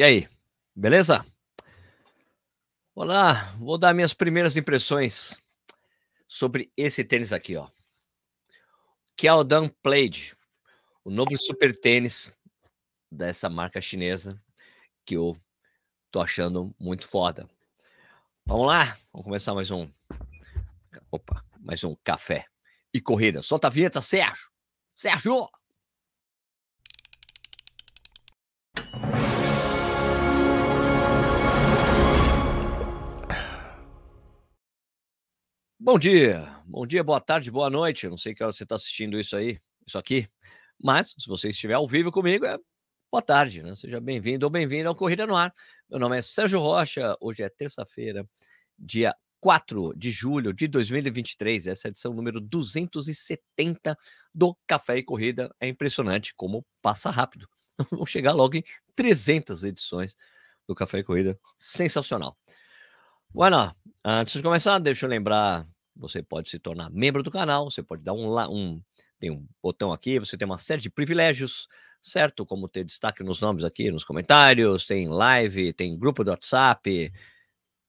E aí, beleza? Olá, vou dar minhas primeiras impressões sobre esse tênis aqui, ó. Kiaodan Plaid, o novo super tênis dessa marca chinesa que eu tô achando muito foda. Vamos lá, vamos começar mais um. Opa, mais um café e corrida. Solta a vinheta, Sérgio. Sérgio! Bom dia, bom dia, boa tarde, boa noite. Eu não sei que hora você está assistindo isso aí, isso aqui, mas se você estiver ao vivo comigo, é boa tarde, né? Seja bem-vindo ou bem-vindo ao Corrida no Ar. Meu nome é Sérgio Rocha, hoje é terça-feira, dia 4 de julho de 2023, essa é a edição número 270 do Café e Corrida. É impressionante como passa rápido. Vamos chegar logo em 300 edições do Café e Corrida. Sensacional. Bueno, antes de começar, deixa eu lembrar, você pode se tornar membro do canal, você pode dar um, um tem um botão aqui, você tem uma série de privilégios, certo? Como ter destaque nos nomes aqui, nos comentários, tem live, tem grupo do WhatsApp,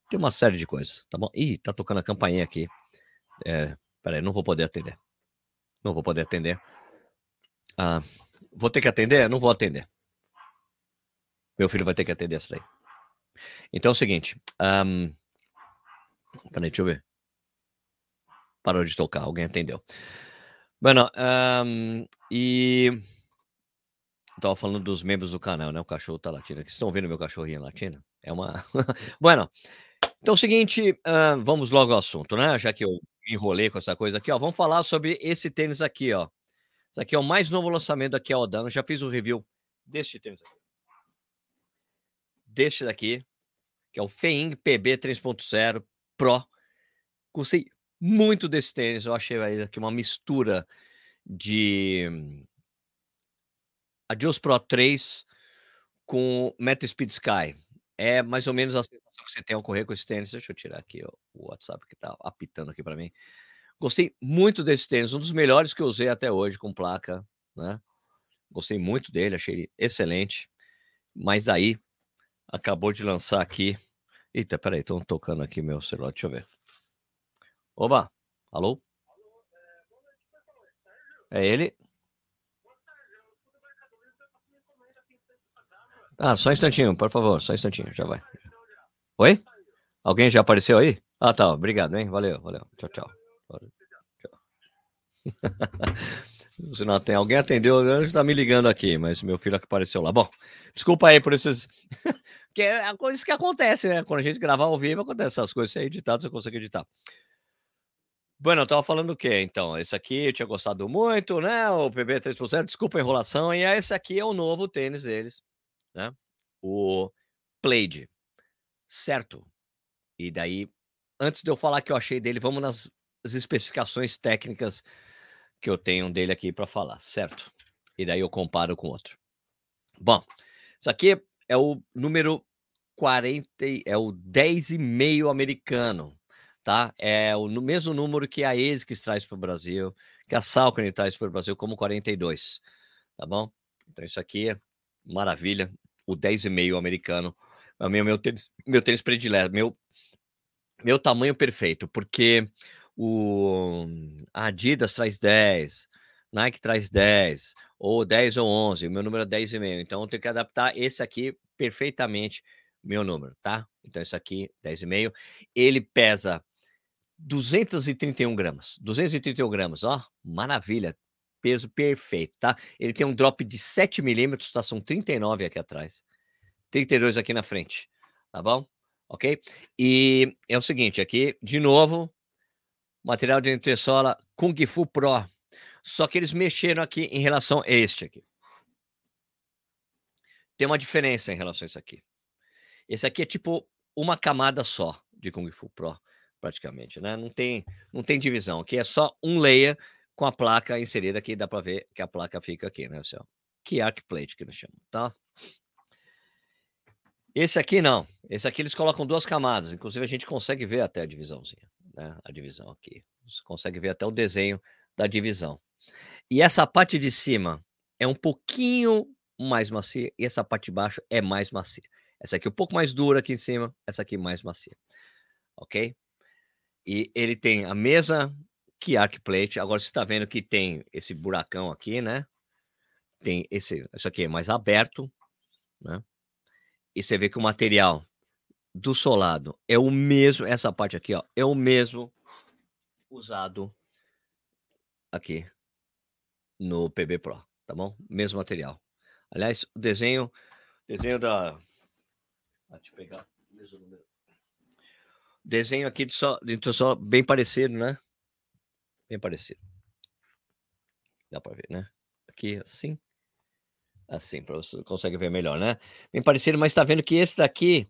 tem uma série de coisas, tá bom? Ih, tá tocando a campainha aqui. É, peraí, não vou poder atender. Não vou poder atender. Ah, vou ter que atender? Não vou atender. Meu filho vai ter que atender essa daí. Então é o seguinte. Um, Peraí, deixa eu ver. Parou de tocar, alguém atendeu. Bueno, um, e. Estava falando dos membros do canal, né? O cachorro tá latindo. Vocês estão vendo meu cachorrinho latindo? É uma. bueno, então é o seguinte, uh, vamos logo ao assunto, né? Já que eu enrolei com essa coisa aqui, ó. Vamos falar sobre esse tênis aqui, ó. Esse aqui é o mais novo lançamento aqui, ó. Eu já fiz um review deste tênis aqui. Deste daqui, que é o Feing PB 3.0 Pro. Gostei muito desse tênis. Eu achei aqui uma mistura de Adios Pro 3 com Meta Speed Sky. É mais ou menos a sensação que você tem ao correr com esse tênis. Deixa eu tirar aqui ó, o WhatsApp que tá apitando aqui para mim. Gostei muito desse tênis, um dos melhores que eu usei até hoje com placa, né? Gostei muito dele, achei ele excelente. Mas daí acabou de lançar aqui Eita, peraí, estão tocando aqui meu celular, deixa eu ver. Oba, alô? É ele? Ah, só um instantinho, por favor, só um instantinho, já vai. Oi? Alguém já apareceu aí? Ah, tá, obrigado, hein? Valeu, valeu. Tchau, tchau. Tchau. Se não tem alguém atendeu, está me ligando aqui, mas meu filho que apareceu lá. Bom, desculpa aí por esses. que é a coisa que acontece, né? Quando a gente gravar ao vivo, acontece essas coisas. Se é editado, você consegue editar. Bueno, eu tava falando o quê, então? Esse aqui eu tinha gostado muito, né? O PB 3%, desculpa a enrolação. E esse aqui é o novo tênis deles, né? O Plaid. Certo? E daí, antes de eu falar que eu achei dele, vamos nas especificações técnicas que eu tenho dele aqui para falar, certo? E daí eu comparo com outro. Bom, isso aqui é o número 40, é o 10,5 americano, tá? É o mesmo número que a ASICS traz para o Brasil, que a Salcone traz para o Brasil como 42, tá bom? Então isso aqui é maravilha, o 10,5 americano, é o meu, meu, tênis, meu tênis predileto, meu, meu tamanho perfeito, porque o a Adidas traz 10, Nike traz 10, ou 10 ou 11, o meu número é 10,5. Então eu tenho que adaptar esse aqui perfeitamente, meu número, tá? Então esse aqui, 10,5. Ele pesa 231 gramas. 231 gramas, ó, maravilha. Peso perfeito, tá? Ele tem um drop de 7 milímetros, tá? São 39 aqui atrás. 32 aqui na frente, tá bom? Ok? E é o seguinte, aqui, de novo, material de entressola Kung Fu Pro. Só que eles mexeram aqui em relação a este aqui. Tem uma diferença em relação a isso aqui. Esse aqui é tipo uma camada só de Kung Fu Pro, praticamente, né? Não tem, não tem divisão. Aqui é só um layer com a placa inserida aqui. Dá para ver que a placa fica aqui, né? Assim, que arc plate que eles chamam, tá? Esse aqui não. Esse aqui eles colocam duas camadas. Inclusive a gente consegue ver até a divisãozinha né, a divisão aqui. Você consegue ver até o desenho da divisão. E essa parte de cima é um pouquinho mais macia e essa parte de baixo é mais macia. Essa aqui é um pouco mais dura aqui em cima, essa aqui mais macia. Ok? E ele tem a mesa que arc plate. Agora você está vendo que tem esse buracão aqui, né? Tem esse, isso aqui é mais aberto, né? E você vê que o material do solado é o mesmo, essa parte aqui, ó, é o mesmo usado aqui no PB Pro, tá bom? Mesmo material. Aliás, o desenho, desenho da ah, deixa eu pegar o mesmo número. Desenho aqui de só, de só bem parecido, né? Bem parecido. Dá para ver, né? Aqui assim. Assim, para você consegue ver melhor, né? Bem parecido, mas está vendo que esse daqui,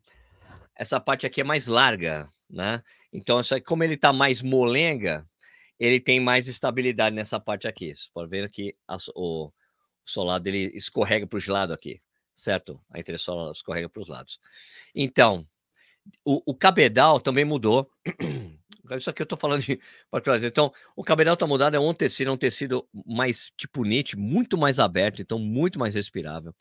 essa parte aqui é mais larga, né? Então, isso aqui, como ele está mais molenga, ele tem mais estabilidade nessa parte aqui. Você pode ver que o, o solado ele escorrega para os lados aqui, certo? A entressola escorrega para os lados. Então, o, o cabedal também mudou. Isso aqui eu estou falando de trazer. Então, o cabedal está mudado, é um tecido, é um tecido mais tipo knit, muito mais aberto, então muito mais respirável.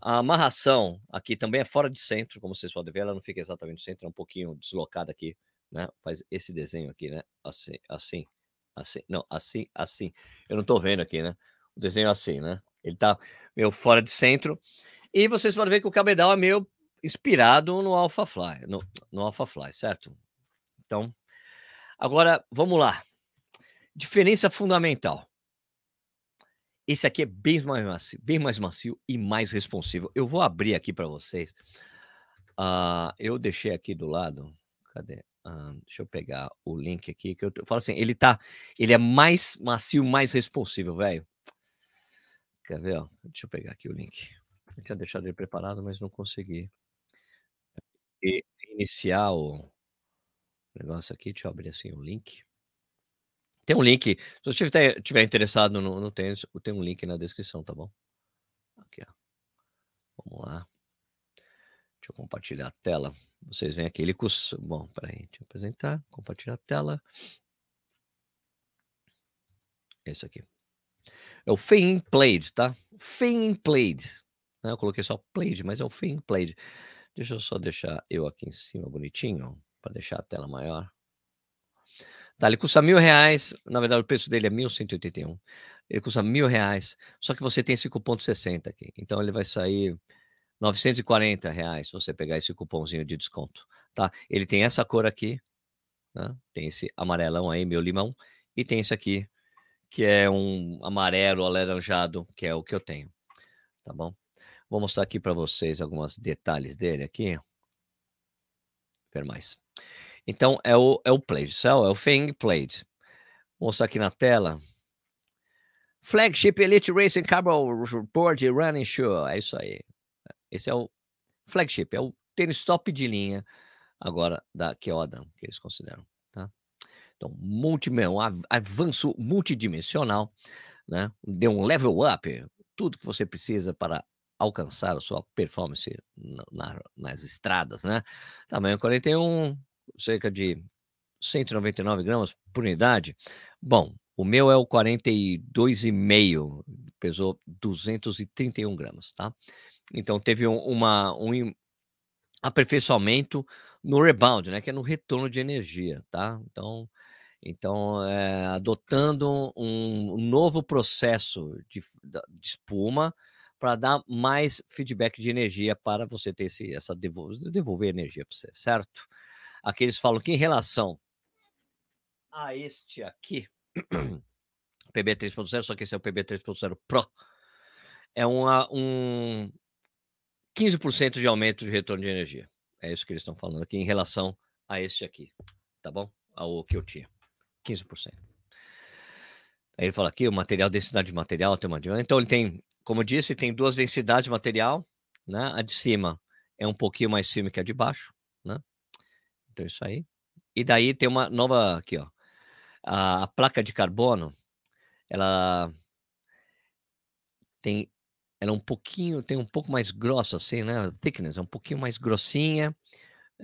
A amarração aqui também é fora de centro, como vocês podem ver, ela não fica exatamente no centro, é um pouquinho deslocada aqui, né? Faz esse desenho aqui, né? Assim, assim, assim, não, assim, assim. Eu não estou vendo aqui, né? O desenho é assim, né? Ele está meio fora de centro. E vocês podem ver que o cabedal é meio inspirado no AlphaFly, no, no AlphaFly, certo? Então, agora vamos lá. Diferença fundamental. Esse aqui é bem mais macio, bem mais macio e mais responsivo. Eu vou abrir aqui para vocês. Uh, eu deixei aqui do lado. Cadê? Uh, deixa eu pegar o link aqui que eu, eu falo assim, ele tá, ele é mais macio, mais responsivo, velho. Quer ver? Ó? Deixa eu pegar aqui o link. Eu tinha deixado ele preparado, mas não consegui e iniciar o negócio aqui, deixa eu abrir assim o link. Tem um link, se você estiver interessado no, no tênis, tem um link na descrição, tá bom? Aqui, ó. Vamos lá. Deixa eu compartilhar a tela. Vocês veem aqui, ele custa. Bom, peraí, deixa eu apresentar. Compartilhar a tela. Esse aqui. É o Fein Played, tá? Fein Played. Eu coloquei só Played, mas é o Fein Played. Deixa eu só deixar eu aqui em cima bonitinho, para deixar a tela maior. Tá, ele custa mil reais. Na verdade, o preço dele é 1.181. Ele custa mil reais. Só que você tem esse cupom de 60 aqui. Então ele vai sair 940 reais se você pegar esse cupomzinho de desconto. Tá? Ele tem essa cor aqui. Né? Tem esse amarelão aí, meu limão. E tem esse aqui, que é um amarelo alaranjado, que é o que eu tenho. Tá bom? Vou mostrar aqui para vocês alguns detalhes dele aqui. Ver mais. Então, é o, é o Plate, é o Feng Plate. Vou mostrar aqui na tela. Flagship Elite Racing Cardboard Running Shoe. É isso aí. Esse é o flagship, é o tênis top de linha agora da Keodan, que eles consideram. Tá? Então, multi, um avanço multidimensional, né? deu um level up, tudo que você precisa para alcançar a sua performance na, nas estradas, né? Tamanho 41, cerca de 199 gramas por unidade. Bom, o meu é o 42,5, pesou 231 gramas, tá? Então teve um, uma, um aperfeiçoamento no rebound, né? Que é no retorno de energia, tá? Então, então é, adotando um, novo processo de, de espuma, para dar mais feedback de energia para você ter esse, essa devolver, devolver energia para você, certo? Aqui eles falam que em relação a este aqui, PB 3.0, só que esse é o PB 3.0 Pro, é uma, um 15% de aumento de retorno de energia. É isso que eles estão falando aqui em relação a este aqui, tá bom? Ao que eu tinha. 15%. Aí ele fala aqui o material, densidade de material, tem uma então ele tem como disse, tem duas densidades de material, né? A de cima é um pouquinho mais firme que a de baixo, né? Então isso aí. E daí tem uma nova aqui, ó. A, a placa de carbono, ela tem ela é um pouquinho, tem um pouco mais grossa assim, né? Thickness, é um pouquinho mais grossinha.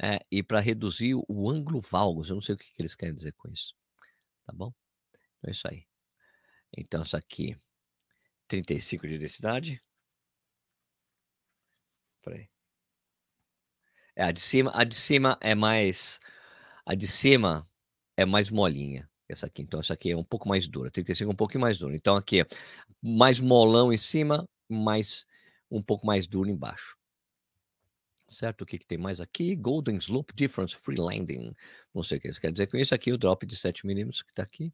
É, e para reduzir o ângulo valgus, eu não sei o que, que eles querem dizer com isso. Tá bom? Então é isso aí. Então, essa aqui 35 de densidade. Peraí. É, a de cima, a de cima é mais. A de cima é mais molinha. Essa aqui, então, essa aqui é um pouco mais dura. 35 é um pouquinho mais dura. Então, aqui é mais molão em cima, mais um pouco mais duro embaixo. Certo? O que, que tem mais aqui? Golden Slope Difference Free Landing. Não sei o que isso quer dizer com isso aqui, o drop de 7 milímetros que está aqui.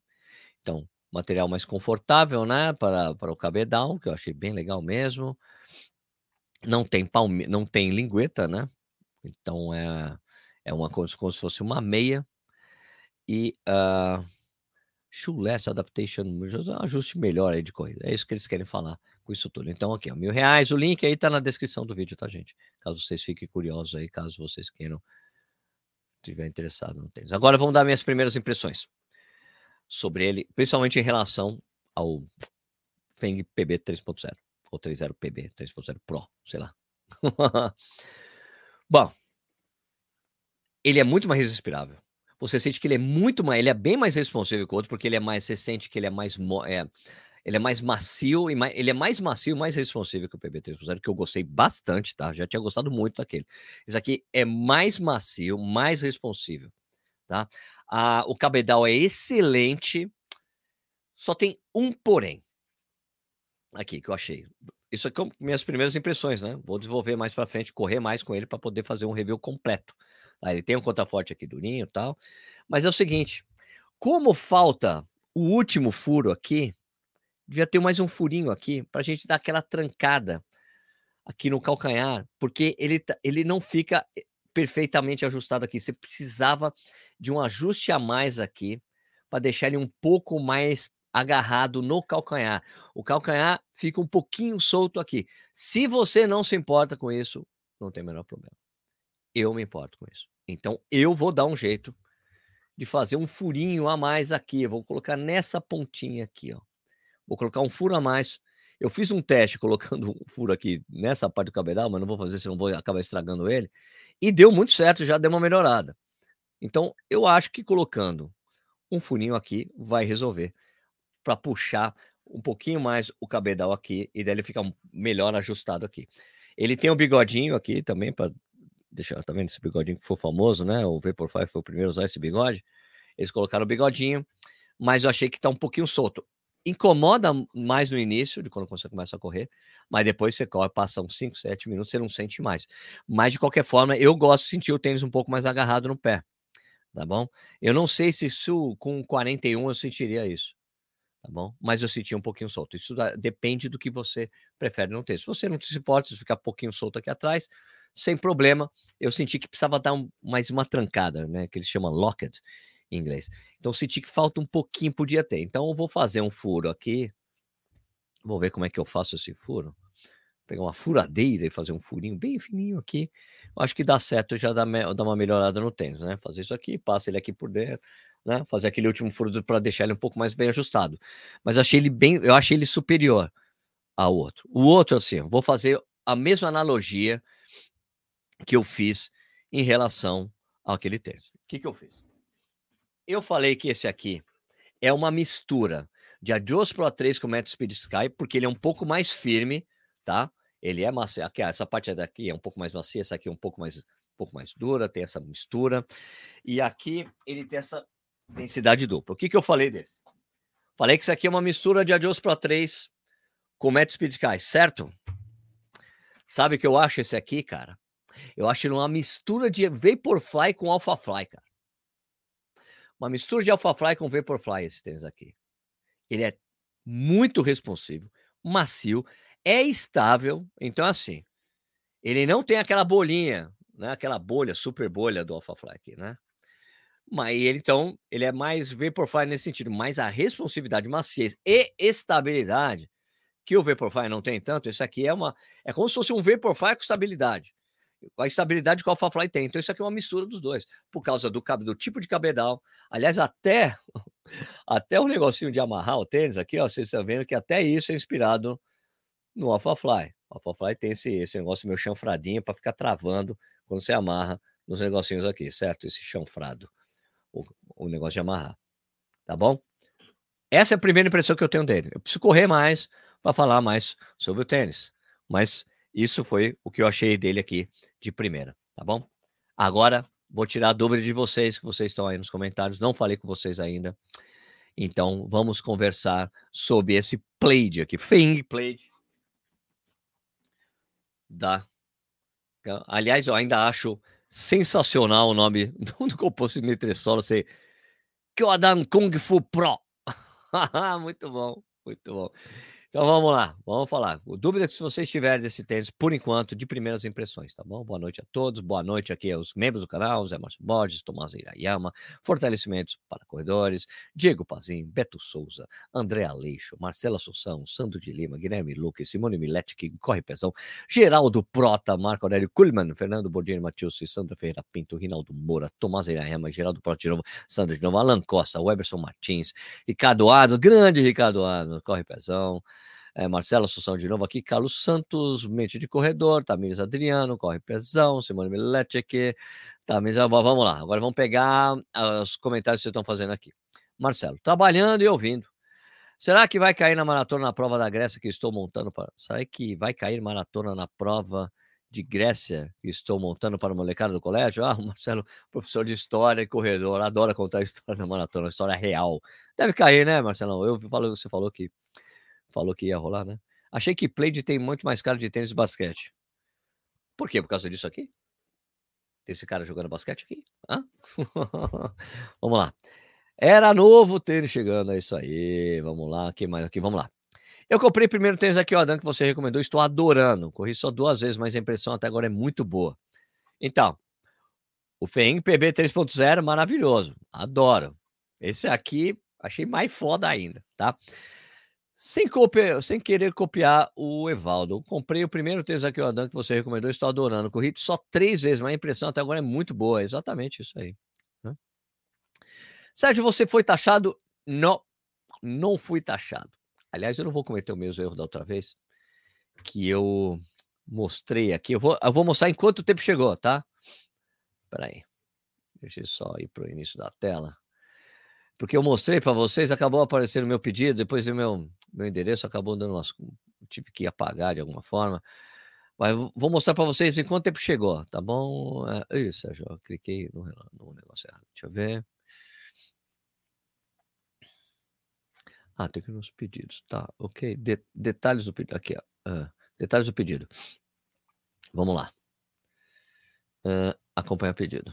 Então, material mais confortável, né? Para, para o cabedal, que eu achei bem legal mesmo. Não tem palme, não tem lingueta, né? Então é, é uma coisa como se fosse uma meia. E uh, shoeless adaptation, ajuste melhor aí de corrida. É isso que eles querem falar com isso tudo. Então, aqui, ó, mil reais. O link aí tá na descrição do vídeo, tá, gente? Caso vocês fiquem curiosos aí, caso vocês queiram, estiver interessado no tênis. Agora vamos dar minhas primeiras impressões sobre ele, principalmente em relação ao Feng PB 3.0 ou 30 PB 3.0 Pro, sei lá. Bom, ele é muito mais respirável. Você sente que ele é muito mais, ele é bem mais responsivo que o outro, porque ele é mais, você sente que ele é mais, é, ele é mais macio e mais, ele é mais macio, mais responsivo que o PB 3.0, que eu gostei bastante, tá? Já tinha gostado muito daquele. Esse aqui é mais macio, mais responsivo, tá? Ah, o cabedal é excelente, só tem um porém aqui que eu achei. Isso aqui são minhas primeiras impressões, né? Vou desenvolver mais para frente, correr mais com ele para poder fazer um review completo. Tá? Ele tem um contraforte aqui durinho e tal. Mas é o seguinte: como falta o último furo aqui, devia ter mais um furinho aqui para a gente dar aquela trancada aqui no calcanhar, porque ele, ele não fica eh, perfeitamente ajustado aqui. Você precisava de um ajuste a mais aqui para deixar ele um pouco mais agarrado no calcanhar. O calcanhar fica um pouquinho solto aqui. Se você não se importa com isso, não tem o menor problema. Eu me importo com isso. Então eu vou dar um jeito de fazer um furinho a mais aqui. Eu vou colocar nessa pontinha aqui, ó. Vou colocar um furo a mais. Eu fiz um teste colocando um furo aqui nessa parte do cabedal, mas não vou fazer, senão vou acabar estragando ele. E deu muito certo, já deu uma melhorada. Então, eu acho que colocando um furinho aqui vai resolver para puxar um pouquinho mais o cabedal aqui e daí ele fica melhor ajustado aqui. Ele tem o um bigodinho aqui também para deixar, tá vendo esse bigodinho que foi famoso, né? O Vaporfly foi o primeiro a usar esse bigode. Eles colocaram o bigodinho, mas eu achei que tá um pouquinho solto. Incomoda mais no início, de quando você começa a correr, mas depois você corre, passa uns 5, 7 minutos, você não sente mais. Mas de qualquer forma, eu gosto de sentir o tênis um pouco mais agarrado no pé. Tá bom? Eu não sei se isso, com 41 eu sentiria isso tá bom? Mas eu senti um pouquinho solto. Isso depende do que você prefere não ter. Se você não se importa, se ficar um pouquinho solto aqui atrás, sem problema. Eu senti que precisava dar um, mais uma trancada, né? Que eles chamam locket em inglês. Então senti que falta um pouquinho, podia ter. Então eu vou fazer um furo aqui. Vou ver como é que eu faço esse furo. Pegar uma furadeira e fazer um furinho bem fininho aqui. Acho que dá certo, já dá, dá uma melhorada no tênis, né? Fazer isso aqui, passa ele aqui por dentro né? Fazer aquele último furo para deixar ele um pouco mais bem ajustado. Mas achei ele bem, eu achei ele superior ao outro. O outro, assim, vou fazer a mesma analogia que eu fiz em relação àquele texto. O que, que eu fiz? Eu falei que esse aqui é uma mistura de Adios Pro 3 com Metro Speed Sky, porque ele é um pouco mais firme, tá? Ele é macio. Aqui, essa parte daqui é um pouco mais macia, essa aqui é um pouco mais, um pouco mais dura, tem essa mistura. E aqui ele tem essa densidade dupla. O que, que eu falei desse? Falei que isso aqui é uma mistura de Adios Pro 3 com Met Speed certo? Sabe o que eu acho esse aqui, cara? Eu acho ele uma mistura de Vaporfly com Alphafly, cara. Uma mistura de Alphafly com Vaporfly esse tênis aqui. Ele é muito responsivo, macio, é estável. Então, assim, ele não tem aquela bolinha, né? Aquela bolha, super bolha do Alphafly aqui, né? Mas ele, então, ele é mais Vaporfly nesse sentido, mais a responsividade, maciez e estabilidade que o Vaporfly não tem tanto. Isso aqui é uma. É como se fosse um Vaporfly com estabilidade. A estabilidade que o AlphaFly tem. Então, isso aqui é uma mistura dos dois, por causa do, do tipo de cabedal. Aliás, até, até o negocinho de amarrar o tênis aqui, ó, vocês estão vendo que até isso é inspirado no AlphaFly. O AlphaFly tem esse, esse negócio meio chanfradinho para ficar travando quando você amarra nos negocinhos aqui, certo? Esse chanfrado o, o negócio de amarrar. Tá bom? Essa é a primeira impressão que eu tenho dele. Eu preciso correr mais para falar mais sobre o tênis. Mas isso foi o que eu achei dele aqui de primeira, tá bom? Agora, vou tirar a dúvida de vocês, que vocês estão aí nos comentários. Não falei com vocês ainda. Então, vamos conversar sobre esse Plaid aqui. Fing Plaid. Aliás, eu ainda acho sensacional o nome do composto de Nitresolo ser Kyodan Kung Fu Pro. muito bom, muito bom. Então vamos lá, vamos falar. Dúvida se vocês tiverem desse tênis, por enquanto, de primeiras impressões, tá bom? Boa noite a todos, boa noite aqui aos membros do canal, Zé Márcio Borges, Tomás Irayama, fortalecimentos para corredores, Diego Pazin, Beto Souza, André Aleixo, Marcela Assunção, Sandro de Lima, Guilherme Luque, Simone Milete, que corre pesão, Geraldo Prota, Marco Aurélio Kuhlmann, Fernando Bordini, Matheus Sandra Ferreira Pinto, Rinaldo Moura, Tomás Irayama, Geraldo Prota de novo, Sandro de novo, Alan Costa, Weberson Martins, Ricardo Adams, grande Ricardo Adams, corre pesão, é, Marcelo Assunção de novo aqui, Carlos Santos, mente de corredor, Tamires Adriano, corre pesão, Simone Miletic, Tamires, vamos lá, agora vamos pegar os comentários que vocês estão fazendo aqui. Marcelo, trabalhando e ouvindo. Será que vai cair na maratona na prova da Grécia que estou montando para. Será que vai cair maratona na prova de Grécia que estou montando para o molecada do colégio? Ah, o Marcelo, professor de história e corredor, adora contar a história da maratona, a história real. Deve cair, né, Marcelo? Eu falo, você falou que falou que ia rolar, né? Achei que Plaid tem muito mais cara de tênis de basquete. Por quê? Por causa disso aqui? Esse cara jogando basquete aqui? Hã? vamos lá. Era novo tênis chegando, é isso aí. Vamos lá, que mais aqui? Vamos lá. Eu comprei primeiro tênis aqui, ó, Dan, que você recomendou. Estou adorando. Corri só duas vezes, mas a impressão até agora é muito boa. Então, o Feng PB 3.0, maravilhoso. Adoro. Esse aqui, achei mais foda ainda, tá? Sem, copiar, sem querer copiar o Evaldo, comprei o primeiro tênis aqui, o Adam, que você recomendou, estou adorando. Corri só três vezes, mas a impressão até agora é muito boa. É exatamente isso aí. Né? Sérgio, você foi taxado? Não, não fui taxado. Aliás, eu não vou cometer o mesmo erro da outra vez, que eu mostrei aqui. Eu vou, eu vou mostrar em quanto tempo chegou, tá? Espera aí. Deixa eu só ir para o início da tela. Porque eu mostrei para vocês, acabou aparecendo meu pedido, depois do meu meu endereço acabou dando umas. Tive que apagar de alguma forma. Mas vou mostrar para vocês em quanto tempo chegou, tá bom? É, isso, Sérgio, eu cliquei no, no negócio errado. Deixa eu ver. Ah, tem que ir nos pedidos. Tá, ok. De, detalhes do pedido. Aqui, ó. Uh, detalhes do pedido. Vamos lá. Uh, o pedido.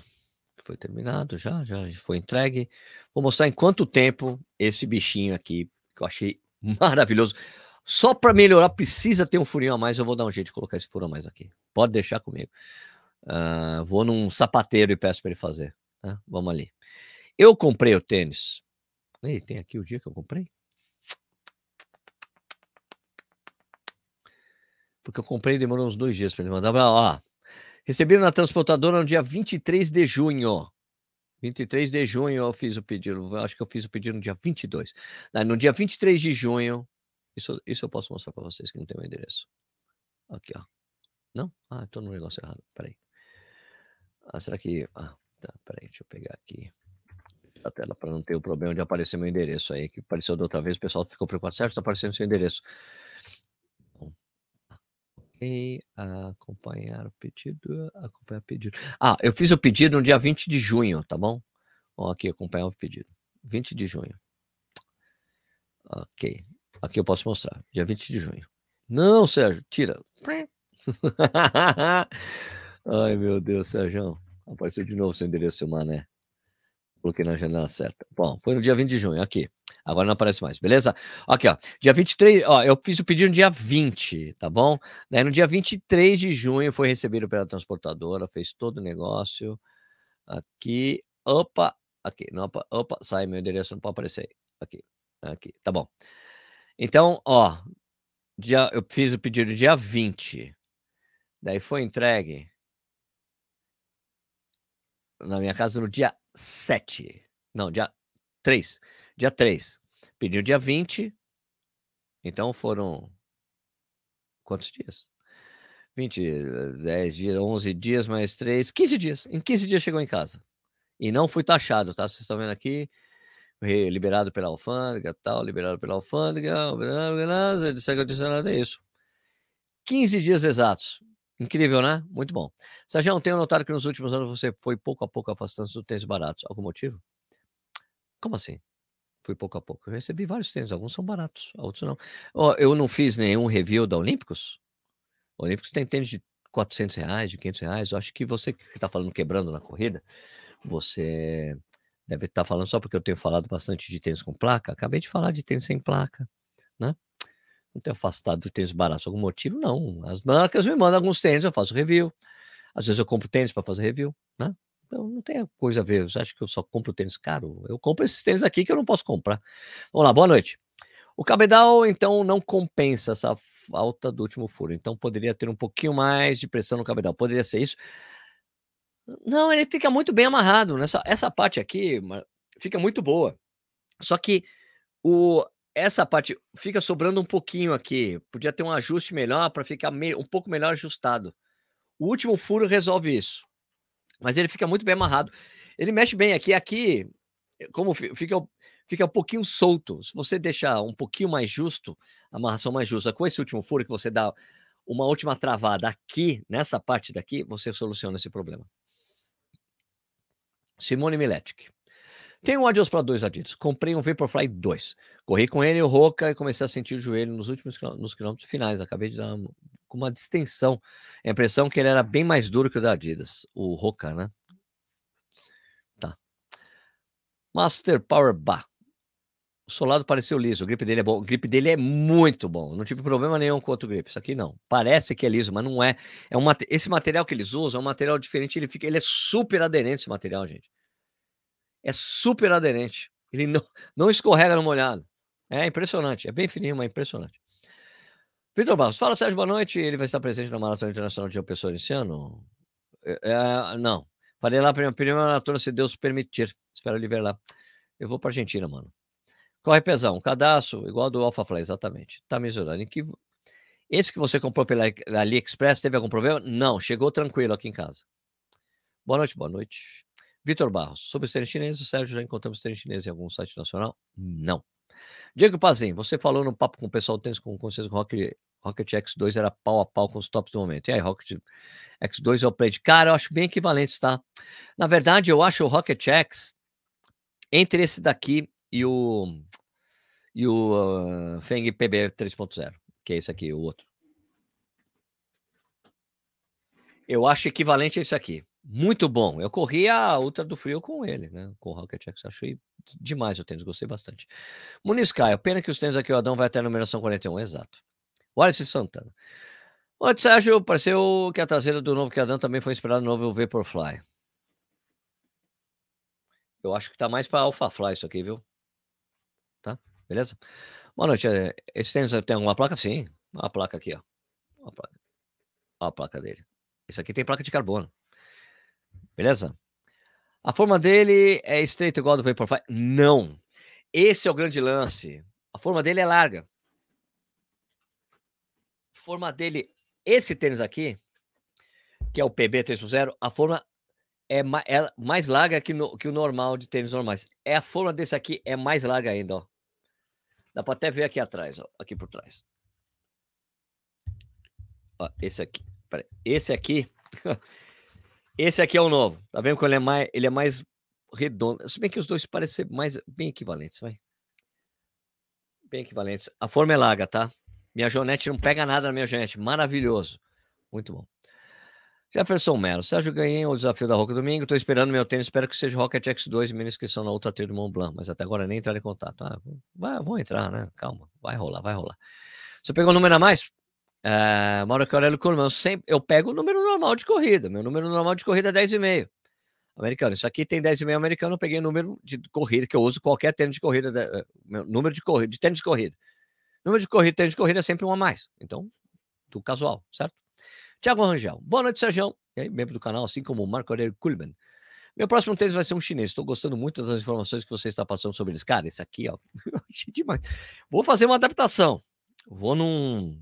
Foi terminado já, já foi entregue. Vou mostrar em quanto tempo esse bichinho aqui, que eu achei Maravilhoso. Só para melhorar, precisa ter um furinho a mais. Eu vou dar um jeito de colocar esse furo a mais aqui. Pode deixar comigo. Uh, vou num sapateiro e peço para ele fazer. Tá? Vamos ali. Eu comprei o tênis. Ei, tem aqui o dia que eu comprei? Porque eu comprei e demorou uns dois dias para ele mandar. Ó, receberam na transportadora no dia 23 de junho. 23 de junho eu fiz o pedido, acho que eu fiz o pedido no dia 22. No dia 23 de junho, isso, isso eu posso mostrar para vocês que não tem meu endereço. Aqui, ó. Não? Ah, estou no negócio errado. Peraí. Ah, será que. Ah, tá. Peraí, deixa eu pegar aqui a tela para não ter o problema de aparecer meu endereço aí, que apareceu da outra vez, o pessoal ficou preocupado. Certo, está aparecendo seu endereço. Ok, acompanhar o pedido, acompanhar o pedido. Ah, eu fiz o pedido no dia 20 de junho, tá bom? Ó, aqui, acompanhar o pedido. 20 de junho. Ok. Aqui eu posso mostrar. Dia 20 de junho. Não, Sérgio, tira. Ai, meu Deus, Sérgio. Apareceu de novo seu endereço, seu mané. Coloquei na janela certa. Bom, foi no dia 20 de junho, aqui. Agora não aparece mais, beleza? Aqui, ó. Dia 23, ó, eu fiz o pedido no dia 20, tá bom? Daí no dia 23 de junho foi recebido pela transportadora, fez todo o negócio. Aqui, opa, aqui, não, opa, opa, sai meu endereço, não pode aparecer. Aqui, aqui, tá bom. Então, ó, dia, eu fiz o pedido dia 20. Daí foi entregue na minha casa no dia 7. Não, dia 3 dia 3. Pediu dia 20. Então foram. Quantos dias? 20, 10 dias, 11 dias mais 3, 15 dias. Em 15 dias chegou em casa. E não fui taxado, tá? Vocês estão vendo aqui. Liberado pela alfândega, tal, liberado pela alfândega, segue adicionado é isso. 15 dias exatos. Incrível, né? Muito bom. Sérgio, tenho notado que nos últimos anos você foi pouco a pouco afastando do tênis baratos. Algum motivo? Como assim? Fui pouco a pouco. Eu recebi vários tênis, alguns são baratos, outros não. Eu não fiz nenhum review da Olímpicos. Olímpicos tem tênis de 400 reais, de 500 reais. Eu acho que você que está falando quebrando na corrida, você deve estar tá falando só porque eu tenho falado bastante de tênis com placa. Acabei de falar de tênis sem placa, né? Não tenho afastado de tênis baratos. Algum motivo? Não. As marcas me mandam alguns tênis, eu faço review. Às vezes eu compro tênis para fazer review, né? Então não tem coisa a ver. Você acha que eu só compro tênis caro? Eu compro esses tênis aqui que eu não posso comprar. Vamos lá, boa noite. O cabedal, então, não compensa essa falta do último furo. Então poderia ter um pouquinho mais de pressão no cabedal. Poderia ser isso. Não, ele fica muito bem amarrado. Nessa, essa parte aqui fica muito boa. Só que o, essa parte fica sobrando um pouquinho aqui. Podia ter um ajuste melhor para ficar um pouco melhor ajustado. O último furo resolve isso. Mas ele fica muito bem amarrado. Ele mexe bem aqui. Aqui, como fica, fica um pouquinho solto. Se você deixar um pouquinho mais justo, a amarração mais justa, com esse último furo que você dá uma última travada aqui, nessa parte daqui, você soluciona esse problema. Simone Miletic. Tenho um Adios para dois Adidas. Comprei um Vaporfly 2. Corri com ele, o Roca, e comecei a sentir o joelho nos últimos nos quilômetros finais. Acabei de dar uma, com uma distensão. A impressão que ele era bem mais duro que o da Adidas, o Roca, né? Tá. Master Power Bar. O solado pareceu liso, o grip dele é bom. O grip dele é muito bom. Não tive problema nenhum com outro grip. Isso aqui não. Parece que é liso, mas não é. é um, esse material que eles usam é um material diferente. Ele, fica, ele é super aderente, esse material, gente. É super aderente. Ele não, não escorrega no molhado. É impressionante. É bem fininho, mas impressionante. Vitor Barros, fala Sérgio, boa noite. Ele vai estar presente na Maratona Internacional de João Pessoa esse ano? É, é, não. Farei lá a primeira, maratona, se Deus permitir. Espero ele ver lá. Eu vou para Argentina, mano. Corre pesão, cadastro igual do AlphaFly, exatamente. Tá mesurando. Que... Esse que você comprou pela AliExpress teve algum problema? Não, chegou tranquilo aqui em casa. Boa noite, boa noite. Vitor Barros, sobre os tênis chineses, Sérgio, já encontramos tênis chineses em algum site nacional? Não. Diego Pazin, você falou no papo com o pessoal do tênis com consciência que Rocket, Rocket X2 era pau a pau com os tops do momento. E aí, Rocket X2 é o play de cara, eu acho bem equivalente, tá? Na verdade, eu acho o Rocket X entre esse daqui e o e o uh, Feng PB 3.0, que é esse aqui, o outro. Eu acho equivalente a esse aqui. Muito bom. Eu corri a Ultra do Frio com ele, né? Com o Rocket X. Achei demais o tênis, gostei bastante. Muniz Caio, pena que os tênis aqui, o Adão vai até a numeração 41, exato. Wallace Santana. Oi, Sérgio, pareceu que a traseira do novo Adão também foi inspirada no novo Vaporfly. Eu acho que tá mais para AlphaFly isso aqui, viu? Tá? Beleza? Boa noite. Eh, esse tênis tem alguma placa? Sim. Olha a placa aqui, ó. Olha a placa. Olha a placa dele. Esse aqui tem placa de carbono. Beleza? A forma dele é estreita igual do Vaporfly? Não. Esse é o grande lance. A forma dele é larga. A forma dele, esse tênis aqui, que é o PB 3.0, a forma é, ma é mais larga que, no, que o normal de tênis normais. É a forma desse aqui é mais larga ainda, ó. Dá para até ver aqui atrás, ó, aqui por trás. Ó, esse aqui, peraí. esse aqui, esse aqui é o novo. Tá vendo que ele é mais, ele é mais redondo. Se bem que os dois parecem ser mais bem equivalentes, vai. Bem equivalentes. A forma é larga, tá? Minha Jonete não pega nada na minha Jonete. Maravilhoso. Muito bom. Jefferson Melo. Sérgio, ganhei o desafio da Roca domingo. Estou esperando meu tênis. Espero que seja Rocket X2 minha inscrição na outra trilha do Mont Blanc. Mas até agora nem entrar em contato. Ah, vou entrar, né? Calma. Vai rolar, vai rolar. Você pegou o número a mais? É, Mauro Aurélio Coleman. Eu, sempre, eu pego o número normal de corrida. Meu número normal de corrida é 10,5. Americano. Isso aqui tem 10,5 americano. Eu peguei o número de corrida que eu uso qualquer tênis de corrida. Eh, meu número de corrida, de tênis de corrida. Número de corrida, tênis de corrida é sempre um a mais. Então, do casual, certo? Tiago Rangel. Boa noite, Sérgio. E aí, membro do canal, assim como o Marco Aurélio Kulman. Meu próximo tênis vai ser um chinês. Estou gostando muito das informações que você está passando sobre eles. Cara, esse aqui, ó. Achei demais. Vou fazer uma adaptação. Vou num.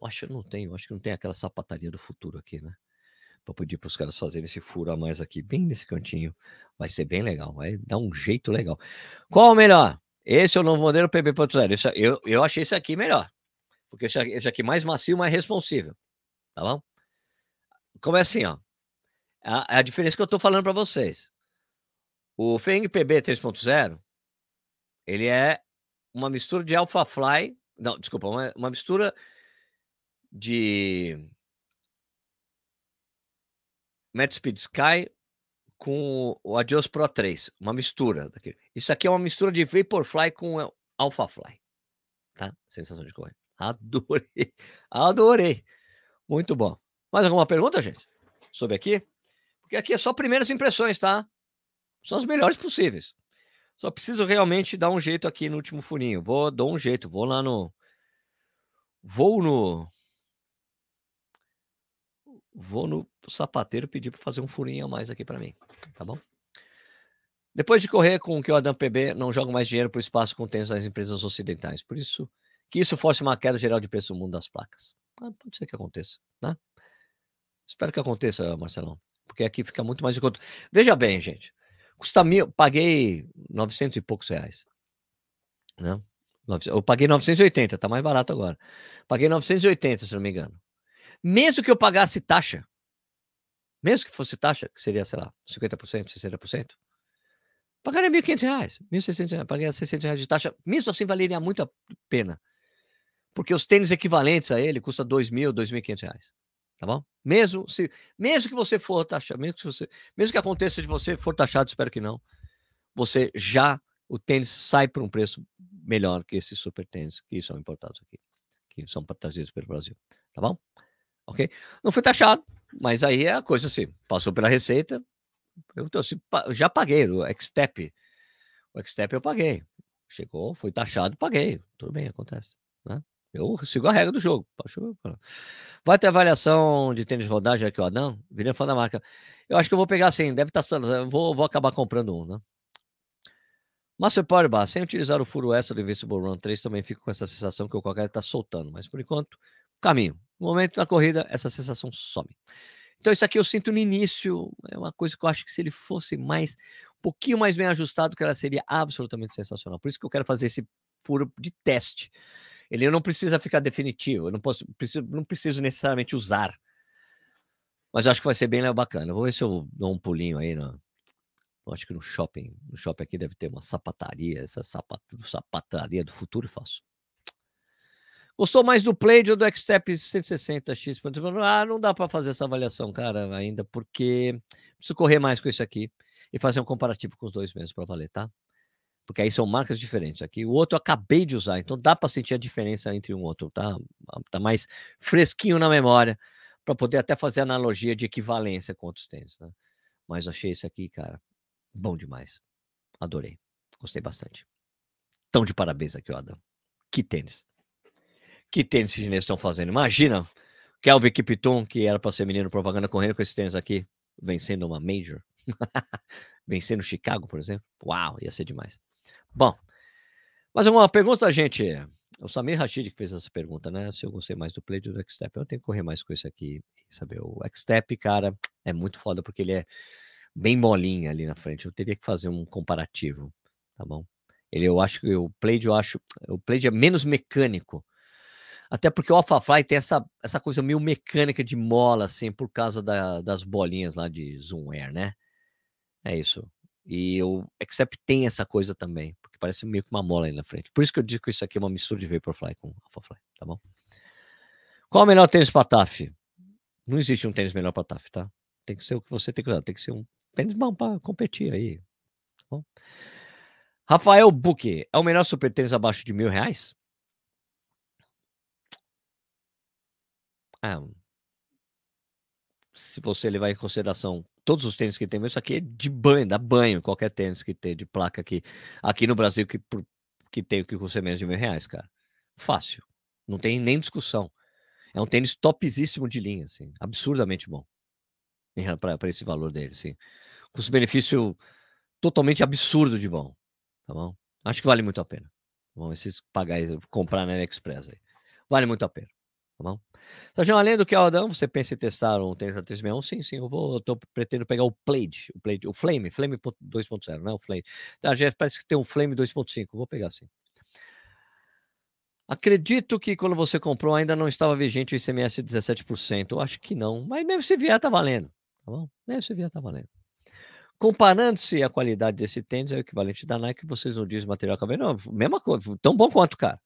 Eu acho que não tem, acho que não tem aquela sapataria do futuro aqui, né? Para pedir para os caras fazerem esse furo a mais aqui, bem nesse cantinho. Vai ser bem legal, vai dar um jeito legal. Qual o melhor? Esse é o novo modelo PB.0. Eu, eu achei esse aqui melhor. Porque esse, esse aqui mais macio, mais responsível. tá bom? Como é assim, ó. A, a diferença que eu tô falando para vocês. O Feng PB 3.0, ele é uma mistura de Alpha Fly, não, desculpa, uma, uma mistura de Speed Sky com o Adios Pro 3, uma mistura daquele. Isso aqui é uma mistura de Vaporfly com AlphaFly, tá? Sensação de correr. Adorei, adorei. Muito bom. Mais alguma pergunta, gente? Sobre aqui? Porque aqui é só primeiras impressões, tá? São as melhores possíveis. Só preciso realmente dar um jeito aqui no último furinho. Vou, dou um jeito, vou lá no. Vou no. Vou no sapateiro pedir para fazer um furinho a mais aqui para mim, tá bom? Depois de correr com o que o Adam PB, não jogo mais dinheiro para o espaço com tênis das empresas ocidentais. Por isso, que isso fosse uma queda geral de preço no mundo das placas. Ah, pode ser que aconteça, né? Espero que aconteça, Marcelão, porque aqui fica muito mais de conta. Veja bem, gente, custa mil, paguei 900 e poucos reais, né? Eu paguei 980, tá mais barato agora. Paguei 980, se não me engano. Mesmo que eu pagasse taxa, mesmo que fosse taxa, que seria, sei lá, 50%, 60%, pagaria 1.500 reais, 1.600 reais, pagaria 600 reais de taxa, mesmo assim valeria muito a pena. Porque os tênis equivalentes a ele custam 2.000, 2.500 reais. Tá bom? Mesmo, se, mesmo que você for taxado, mesmo que, você, mesmo que aconteça de você for taxado, espero que não, você já, o tênis sai por um preço melhor que esses super tênis que são importados aqui, que são trazidos pelo Brasil. Tá bom? Ok? Não foi taxado, mas aí é a coisa assim, passou pela receita, eu assim, já paguei o Xtep, o Xtep eu paguei, chegou, foi taxado, paguei, tudo bem, acontece, né? Eu sigo a regra do jogo. Vai ter avaliação de tênis de rodagem aqui, ó. Não, virei fã da marca. Eu acho que eu vou pegar assim, deve estar. Tá, vou, vou acabar comprando um, né? Master Power Bar, sem utilizar o furo extra do Invincible Run 3, também fico com essa sensação que o qualquer está soltando. Mas por enquanto, caminho. No momento da corrida, essa sensação some. Então, isso aqui eu sinto no início, é uma coisa que eu acho que se ele fosse mais, um pouquinho mais bem ajustado, que ela seria absolutamente sensacional. Por isso que eu quero fazer esse furo de teste. Ele não precisa ficar definitivo, eu não, posso, preciso, não preciso necessariamente usar. Mas eu acho que vai ser bem bacana. Vou ver se eu dou um pulinho aí. No, acho que no shopping. No shopping aqui deve ter uma sapataria, essa sapat, sapataria do futuro faço. Gostou mais do Play ou do Xtep 160X? Ah, não dá para fazer essa avaliação, cara, ainda, porque preciso correr mais com isso aqui e fazer um comparativo com os dois mesmo para valer, tá? porque aí são marcas diferentes. Aqui o outro eu acabei de usar, então dá para sentir a diferença entre um outro, tá? Tá mais fresquinho na memória para poder até fazer analogia de equivalência com outros tênis, né? Mas achei esse aqui, cara, bom demais. Adorei. Gostei bastante. Tão de parabéns aqui, Adam. Que tênis. Que tênis esses chineses estão fazendo. Imagina Kelvin Kipton, que era para ser menino propaganda, correndo com esse tênis aqui, vencendo uma Major. vencendo Chicago, por exemplo. Uau, ia ser demais. Bom, mais uma pergunta, gente. O Samir Rashid que fez essa pergunta, né? Se eu gostei mais do Play do Xtep. Eu tenho que correr mais com esse aqui. Saber, o Xtep, cara, é muito foda porque ele é bem molinho ali na frente. Eu teria que fazer um comparativo, tá bom? Ele, eu acho que o Play eu acho, o Play é menos mecânico. Até porque o AlphaFly tem essa, essa coisa meio mecânica de mola, assim, por causa da, das bolinhas lá de Zoom Air, né? É isso. E o Accept tem essa coisa também, porque parece meio que uma mola aí na frente. Por isso que eu digo que isso aqui é uma mistura de Vaporfly com AlphaFly, tá bom? Qual o melhor tênis para TAF? Não existe um tênis melhor para TAF, tá? Tem que ser o que você tem que usar, tem que ser um tênis bom para competir aí, tá bom? Rafael Buque, é o melhor super tênis abaixo de mil reais? Ah, se você levar em consideração todos os tênis que tem, isso aqui é de banho, dá banho, qualquer tênis que tem de placa aqui, aqui no Brasil que, que tem o que custa menos de mil reais, cara. Fácil. Não tem nem discussão. É um tênis topzíssimo de linha, assim, absurdamente bom. Para esse valor dele, assim. Custo-benefício totalmente absurdo de bom, tá bom? Acho que vale muito a pena. Bom, esses pagar, comprar na AliExpress aí. Vale muito a pena. Tá bom? Sérgio, além do que Aldão, você pensa em testar um tênis 361? Sim, sim, eu vou, eu tô pretendo pegar o Plate, o Plate, o Flame, Flame 2.0, não é o Flame. Tá, gente, parece que tem um Flame 2.5, vou pegar sim. Acredito que quando você comprou ainda não estava vigente o ICMS 17%. Eu acho que não, mas mesmo se vier, tá valendo. Tá bom? Mesmo se vier, tá valendo. Comparando-se a qualidade desse tênis, é o equivalente da Nike, vocês não dizem material acabamento. Não, mesma coisa, tão bom quanto, cara.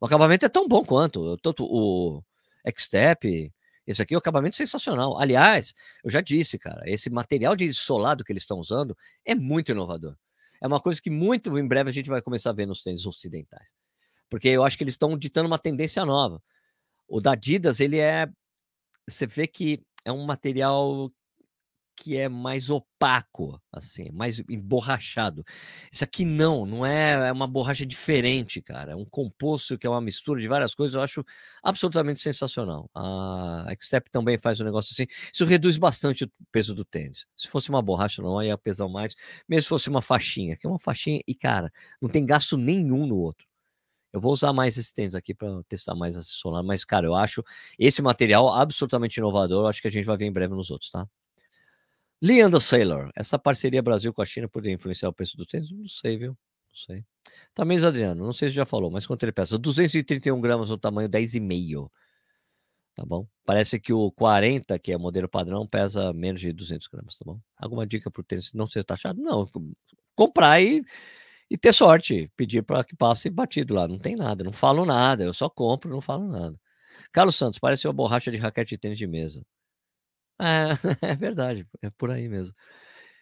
O acabamento é tão bom quanto. Tanto o X-Step, esse aqui é um acabamento sensacional. Aliás, eu já disse, cara, esse material de solado que eles estão usando é muito inovador. É uma coisa que muito em breve a gente vai começar a ver nos tênis ocidentais. Porque eu acho que eles estão ditando uma tendência nova. O da Adidas, ele é. Você vê que é um material que é mais opaco, assim, mais emborrachado. Isso aqui não, não é, é uma borracha diferente, cara. É um composto que é uma mistura de várias coisas, eu acho absolutamente sensacional. A Xtep também faz um negócio assim. Isso reduz bastante o peso do tênis. Se fosse uma borracha, não ia pesar mais. Mesmo se fosse uma faixinha, que é uma faixinha e, cara, não tem gasto nenhum no outro. Eu vou usar mais esse tênis aqui para testar mais esse solar, mas, cara, eu acho esse material absolutamente inovador. Eu acho que a gente vai ver em breve nos outros, tá? Leandro Sailor, essa parceria Brasil com a China poderia influenciar o preço do tênis? Não sei, viu? Não sei. Também, Adriano, não sei se já falou, mas quanto ele pesa? 231 gramas no tamanho 10,5. Tá bom? Parece que o 40, que é modelo padrão, pesa menos de 200 gramas, tá bom? Alguma dica para o tênis não ser taxado? Não, comprar e, e ter sorte. Pedir para que passe batido lá. Não tem nada, não falo nada, eu só compro, não falo nada. Carlos Santos, parece uma borracha de raquete de tênis de mesa. É, é verdade, é por aí mesmo.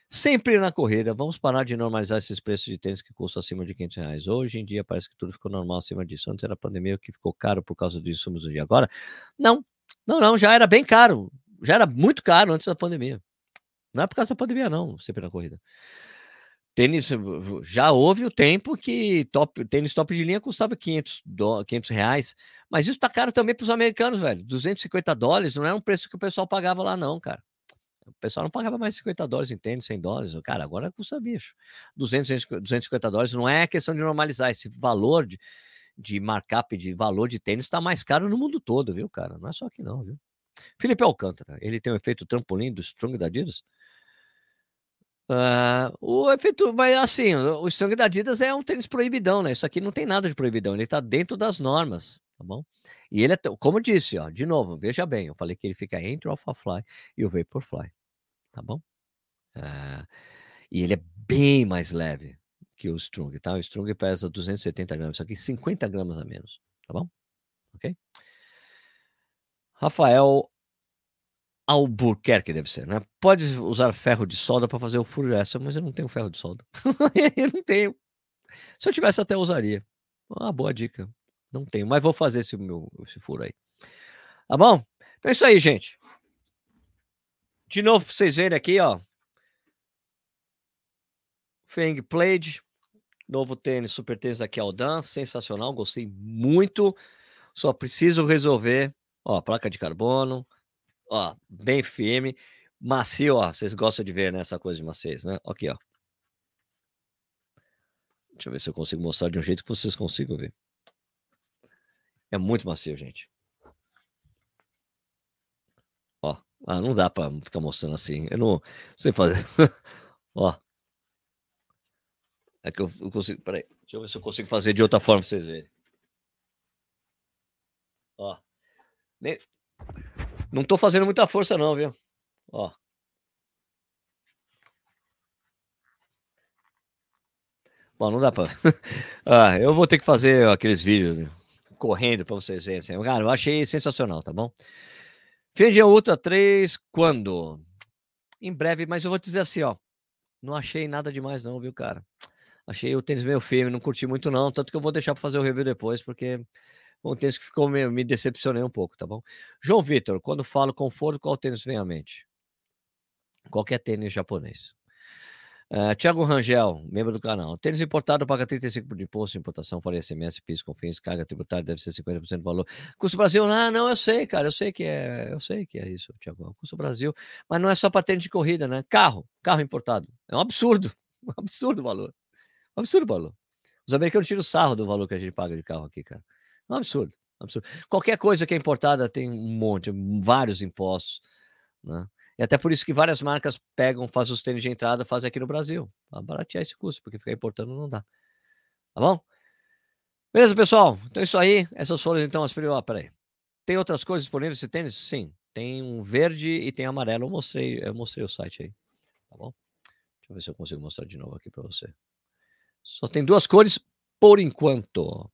Sempre na corrida, vamos parar de normalizar esses preços de tênis que custam acima de 500 reais. Hoje em dia parece que tudo ficou normal acima disso. Antes era a pandemia que ficou caro por causa dos insumos do dia. Agora, não, não, não, já era bem caro. Já era muito caro antes da pandemia. Não é por causa da pandemia, não, sempre na corrida. Tênis, já houve o tempo que top, tênis top de linha custava 500, do, 500 reais, mas isso tá caro também para os americanos, velho. 250 dólares não era um preço que o pessoal pagava lá, não, cara. O pessoal não pagava mais 50 dólares em tênis, 100 dólares. Cara, agora custa bicho. 200, 250 dólares não é questão de normalizar. Esse valor de, de markup, de valor de tênis está mais caro no mundo todo, viu, cara? Não é só aqui, não, viu? Felipe Alcântara, ele tem um efeito trampolim do Strong da Adidas? Uh, o efeito, mas assim, o Strong da Adidas é um tênis proibidão, né? Isso aqui não tem nada de proibidão, ele está dentro das normas, tá bom? E ele é, como eu disse, ó, de novo, veja bem, eu falei que ele fica entre o Alpha Fly e o Vaporfly, tá bom? Uh, e ele é bem mais leve que o Strong, tá? O Strong pesa 270 gramas, isso aqui 50 gramas a menos, tá bom? Ok? Rafael Albuquerque deve ser, né? Pode usar ferro de solda para fazer o furo essa, mas eu não tenho ferro de solda. eu não tenho. Se eu tivesse até usaria. Uma boa dica. Não tenho, mas vou fazer esse meu esse furo aí. Tá bom? Então é isso aí, gente. De novo, pra vocês verem aqui, ó. Feng Played, novo tênis, super tênis aqui Aldan, sensacional, gostei muito. Só preciso resolver, ó, placa de carbono, ó, bem firme, macio, ó. Vocês gostam de ver, né, essa coisa de maciez, né? Aqui, ó. Deixa eu ver se eu consigo mostrar de um jeito que vocês consigam ver. É muito macio, gente. Ó, ah, não dá para ficar mostrando assim. Eu não sei fazer. ó. É que eu, eu consigo. Peraí, deixa eu ver se eu consigo fazer de outra forma pra vocês verem. Ó. Não tô fazendo muita força, não, viu? Ó. Bom, não dá pra. ah, eu vou ter que fazer aqueles vídeos né, correndo para vocês verem. Assim. Cara, eu achei sensacional, tá bom? Fim de Ultra 3, quando? Em breve, mas eu vou dizer assim, ó. Não achei nada demais, não, viu, cara? Achei o tênis meio firme, não curti muito, não. Tanto que eu vou deixar para fazer o review depois, porque um tênis que ficou me, me decepcionei um pouco, tá bom? João Vitor, quando falo conforto, qual tênis vem à mente? Qualquer tênis japonês. Uh, Tiago Rangel, membro do canal. Tênis importado paga 35% de imposto importação, fora ICMS, PIS, confins, carga tributária deve ser 50% do valor. Custo Brasil, não, não, eu sei, cara, eu sei que é, eu sei que é isso, Tiago. Custo Brasil, mas não é só para tênis de corrida, né? Carro, carro importado. É um absurdo, um absurdo o valor. Um absurdo o valor. Os americanos tiram sarro do valor que a gente paga de carro aqui, cara. Um absurdo, absurdo. Qualquer coisa que é importada tem um monte, vários impostos, né? E até por isso que várias marcas pegam, fazem os tênis de entrada, fazem aqui no Brasil, para baratear esse custo, porque ficar importando não dá. Tá bom? Beleza, pessoal? Então é isso aí. Essas foram então as primeiras. Ah, peraí. Tem outras coisas disponíveis esse tênis? Sim. Tem um verde e tem amarelo. Eu mostrei, eu mostrei o site aí. Tá bom? Deixa eu ver se eu consigo mostrar de novo aqui para você. Só tem duas cores por enquanto.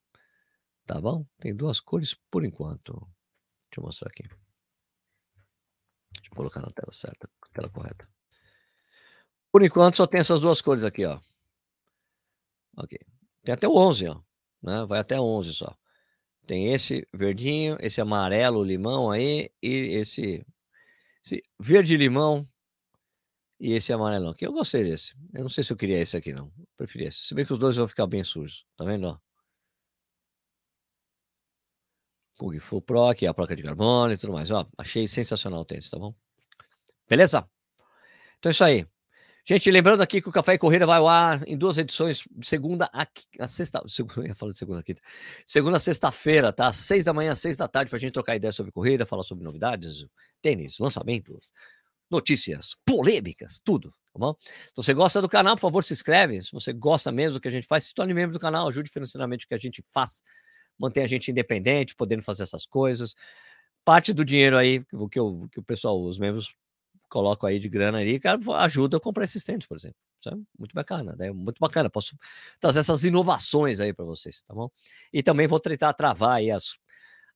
Tá bom? Tem duas cores por enquanto. Deixa eu mostrar aqui. Deixa eu colocar na tela certa, tela correta. Por enquanto só tem essas duas cores aqui, ó. Ok. Tem até o 11, ó. Né? Vai até 11 só. Tem esse verdinho, esse amarelo limão aí e esse, esse verde limão e esse amarelão aqui. Eu gostei desse. Eu não sei se eu queria esse aqui, não. Eu esse. Se bem que os dois vão ficar bem sujos. Tá vendo? Ó? Kung Fu Pro, aqui a placa de carbono e tudo mais. Ó, achei sensacional o tênis, tá bom? Beleza? Então é isso aí. Gente, lembrando aqui que o Café e Corrida vai ao ar em duas edições, segunda a, a sexta, segunda, eu falo de segunda aqui, segunda a sexta-feira, tá? Seis da manhã, seis da tarde, pra gente trocar ideia sobre corrida, falar sobre novidades, tênis, lançamentos, notícias, polêmicas, tudo, tá bom? Se você gosta do canal, por favor, se inscreve. Se você gosta mesmo do que a gente faz, se torne membro do canal, ajude financeiramente o que a gente faz, mantenha a gente independente, podendo fazer essas coisas. Parte do dinheiro aí, que, o que o pessoal, os membros colocam aí de grana cara, ajuda a comprar esses tênis, por exemplo. É muito bacana, né? Muito bacana. Posso trazer essas inovações aí para vocês, tá bom? E também vou tentar travar aí as,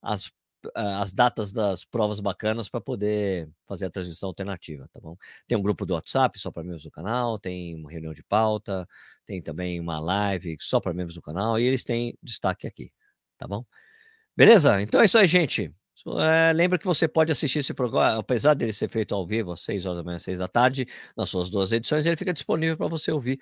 as as datas das provas bacanas para poder fazer a transmissão alternativa, tá bom? Tem um grupo do WhatsApp só para membros do canal, tem uma reunião de pauta, tem também uma live só para membros do canal e eles têm destaque aqui, tá bom? Beleza? Então é isso aí, gente. É, lembra que você pode assistir esse programa, apesar dele ser feito ao vivo às 6 horas da manhã, 6 da tarde, nas suas duas edições, ele fica disponível para você ouvir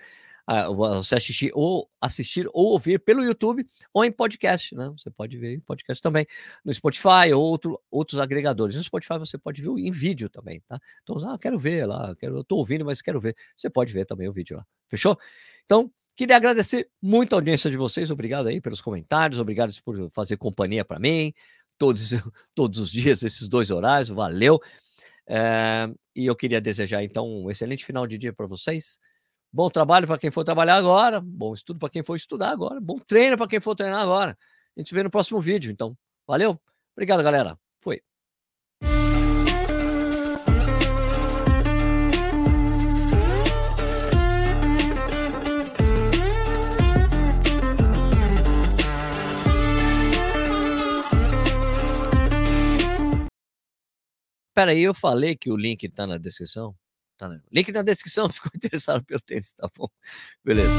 você assistir ou assistir ou ouvir pelo YouTube ou em podcast, né? Você pode ver em podcast também, no Spotify ou outro, outros agregadores. No Spotify você pode ver em vídeo também, tá? Então, ah, quero ver lá, quero, eu tô ouvindo, mas quero ver. Você pode ver também o vídeo lá. Fechou? Então, queria agradecer muito a audiência de vocês. Obrigado aí pelos comentários, obrigado por fazer companhia para mim todos, todos os dias, esses dois horários. Valeu. É, e eu queria desejar então um excelente final de dia para vocês. Bom trabalho para quem for trabalhar agora, bom estudo para quem for estudar agora, bom treino para quem for treinar agora. A gente se vê no próximo vídeo, então. Valeu? Obrigado, galera. Fui. Espera aí, eu falei que o link está na descrição. Tá, né? Link na descrição, ficou interessado pelo tênis, tá bom? Beleza.